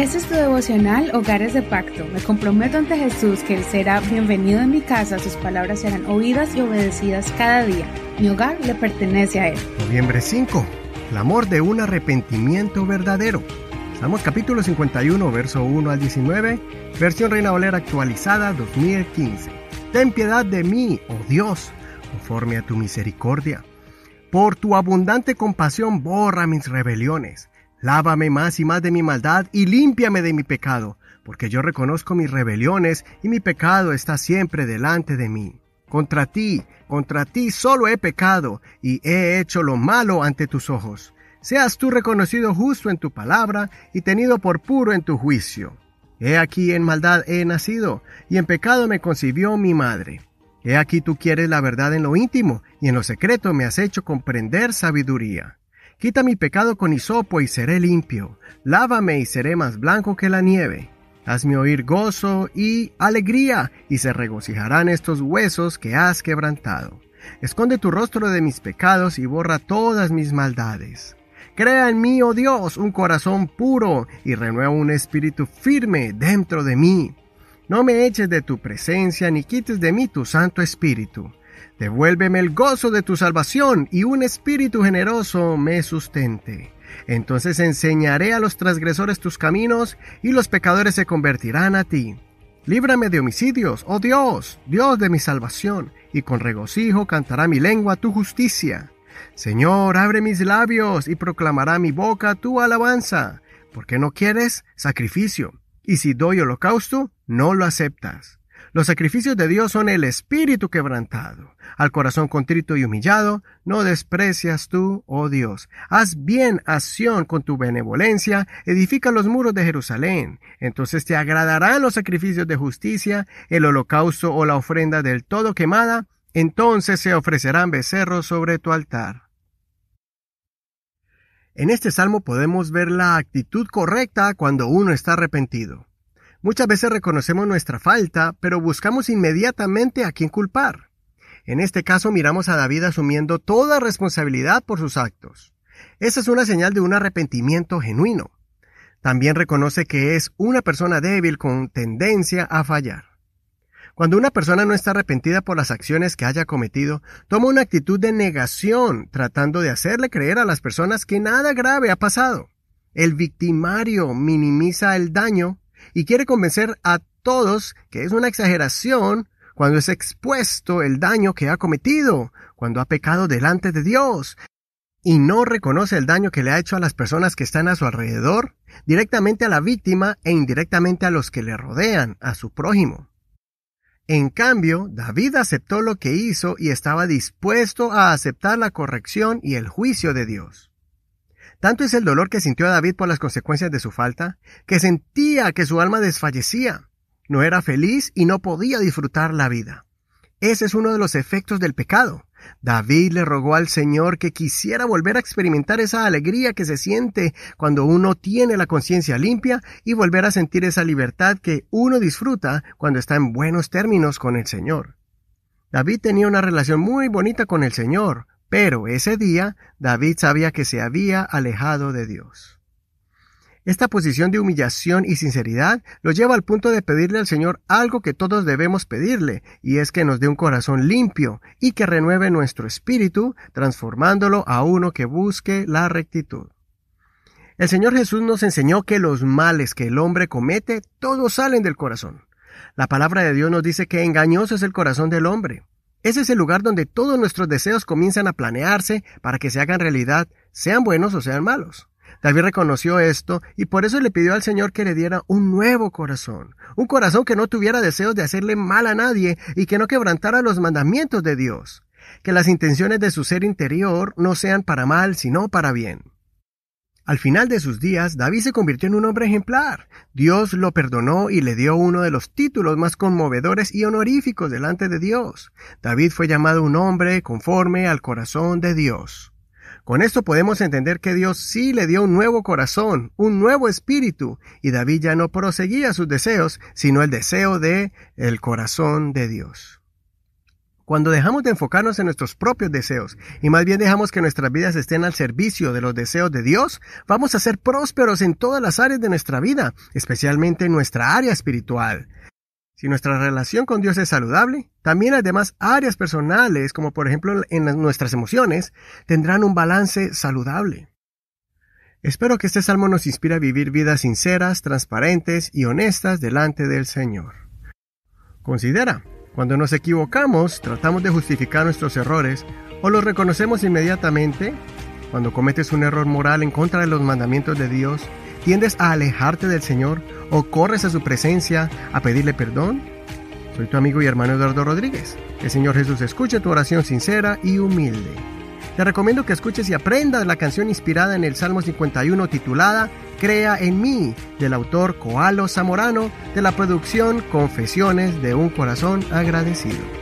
Este es tu devocional Hogares de Pacto. Me comprometo ante Jesús que Él será bienvenido en mi casa, sus palabras serán oídas y obedecidas cada día. Mi hogar le pertenece a Él. Noviembre 5. El amor de un arrepentimiento verdadero. Salmos capítulo 51, verso 1 al 19, versión Reina Valera actualizada 2015. Ten piedad de mí, oh Dios, conforme a tu misericordia. Por tu abundante compasión borra mis rebeliones Lávame más y más de mi maldad y límpiame de mi pecado, porque yo reconozco mis rebeliones y mi pecado está siempre delante de mí. Contra ti, contra ti solo he pecado y he hecho lo malo ante tus ojos. Seas tú reconocido justo en tu palabra y tenido por puro en tu juicio. He aquí en maldad he nacido, y en pecado me concibió mi madre. He aquí tú quieres la verdad en lo íntimo, y en lo secreto me has hecho comprender sabiduría. Quita mi pecado con hisopo y seré limpio. Lávame y seré más blanco que la nieve. Hazme oír gozo y alegría, y se regocijarán estos huesos que has quebrantado. Esconde tu rostro de mis pecados y borra todas mis maldades. Crea en mí, oh Dios, un corazón puro y renueva un espíritu firme dentro de mí. No me eches de tu presencia ni quites de mí tu santo espíritu. Devuélveme el gozo de tu salvación y un espíritu generoso me sustente. Entonces enseñaré a los transgresores tus caminos y los pecadores se convertirán a ti. Líbrame de homicidios, oh Dios, Dios de mi salvación, y con regocijo cantará mi lengua tu justicia. Señor, abre mis labios y proclamará mi boca tu alabanza, porque no quieres sacrificio, y si doy holocausto, no lo aceptas. Los sacrificios de Dios son el espíritu quebrantado. Al corazón contrito y humillado, no desprecias tú, oh Dios. Haz bien acción con tu benevolencia, edifica los muros de Jerusalén. Entonces te agradarán los sacrificios de justicia, el holocausto o la ofrenda del todo quemada, entonces se ofrecerán becerros sobre tu altar. En este salmo podemos ver la actitud correcta cuando uno está arrepentido. Muchas veces reconocemos nuestra falta, pero buscamos inmediatamente a quién culpar. En este caso miramos a David asumiendo toda responsabilidad por sus actos. Esa es una señal de un arrepentimiento genuino. También reconoce que es una persona débil con tendencia a fallar. Cuando una persona no está arrepentida por las acciones que haya cometido, toma una actitud de negación, tratando de hacerle creer a las personas que nada grave ha pasado. El victimario minimiza el daño y quiere convencer a todos que es una exageración cuando es expuesto el daño que ha cometido, cuando ha pecado delante de Dios, y no reconoce el daño que le ha hecho a las personas que están a su alrededor, directamente a la víctima e indirectamente a los que le rodean, a su prójimo. En cambio, David aceptó lo que hizo y estaba dispuesto a aceptar la corrección y el juicio de Dios. Tanto es el dolor que sintió David por las consecuencias de su falta, que sentía que su alma desfallecía. No era feliz y no podía disfrutar la vida. Ese es uno de los efectos del pecado. David le rogó al Señor que quisiera volver a experimentar esa alegría que se siente cuando uno tiene la conciencia limpia y volver a sentir esa libertad que uno disfruta cuando está en buenos términos con el Señor. David tenía una relación muy bonita con el Señor, pero ese día David sabía que se había alejado de Dios. Esta posición de humillación y sinceridad lo lleva al punto de pedirle al Señor algo que todos debemos pedirle, y es que nos dé un corazón limpio y que renueve nuestro espíritu, transformándolo a uno que busque la rectitud. El Señor Jesús nos enseñó que los males que el hombre comete todos salen del corazón. La palabra de Dios nos dice que engañoso es el corazón del hombre. Ese es el lugar donde todos nuestros deseos comienzan a planearse para que se hagan realidad, sean buenos o sean malos. David reconoció esto y por eso le pidió al Señor que le diera un nuevo corazón, un corazón que no tuviera deseos de hacerle mal a nadie y que no quebrantara los mandamientos de Dios, que las intenciones de su ser interior no sean para mal, sino para bien. Al final de sus días, David se convirtió en un hombre ejemplar. Dios lo perdonó y le dio uno de los títulos más conmovedores y honoríficos delante de Dios. David fue llamado un hombre conforme al corazón de Dios. Con esto podemos entender que Dios sí le dio un nuevo corazón, un nuevo espíritu, y David ya no proseguía sus deseos, sino el deseo de el corazón de Dios. Cuando dejamos de enfocarnos en nuestros propios deseos y más bien dejamos que nuestras vidas estén al servicio de los deseos de Dios, vamos a ser prósperos en todas las áreas de nuestra vida, especialmente en nuestra área espiritual. Si nuestra relación con Dios es saludable, también las demás áreas personales, como por ejemplo en nuestras emociones, tendrán un balance saludable. Espero que este salmo nos inspire a vivir vidas sinceras, transparentes y honestas delante del Señor. Considera, cuando nos equivocamos, tratamos de justificar nuestros errores o los reconocemos inmediatamente. Cuando cometes un error moral en contra de los mandamientos de Dios, tiendes a alejarte del Señor o corres a su presencia a pedirle perdón. Soy tu amigo y hermano Eduardo Rodríguez. El Señor Jesús escuche tu oración sincera y humilde. Te recomiendo que escuches y aprendas la canción inspirada en el Salmo 51 titulada Crea en mí, del autor Coalo Zamorano, de la producción Confesiones de un Corazón Agradecido.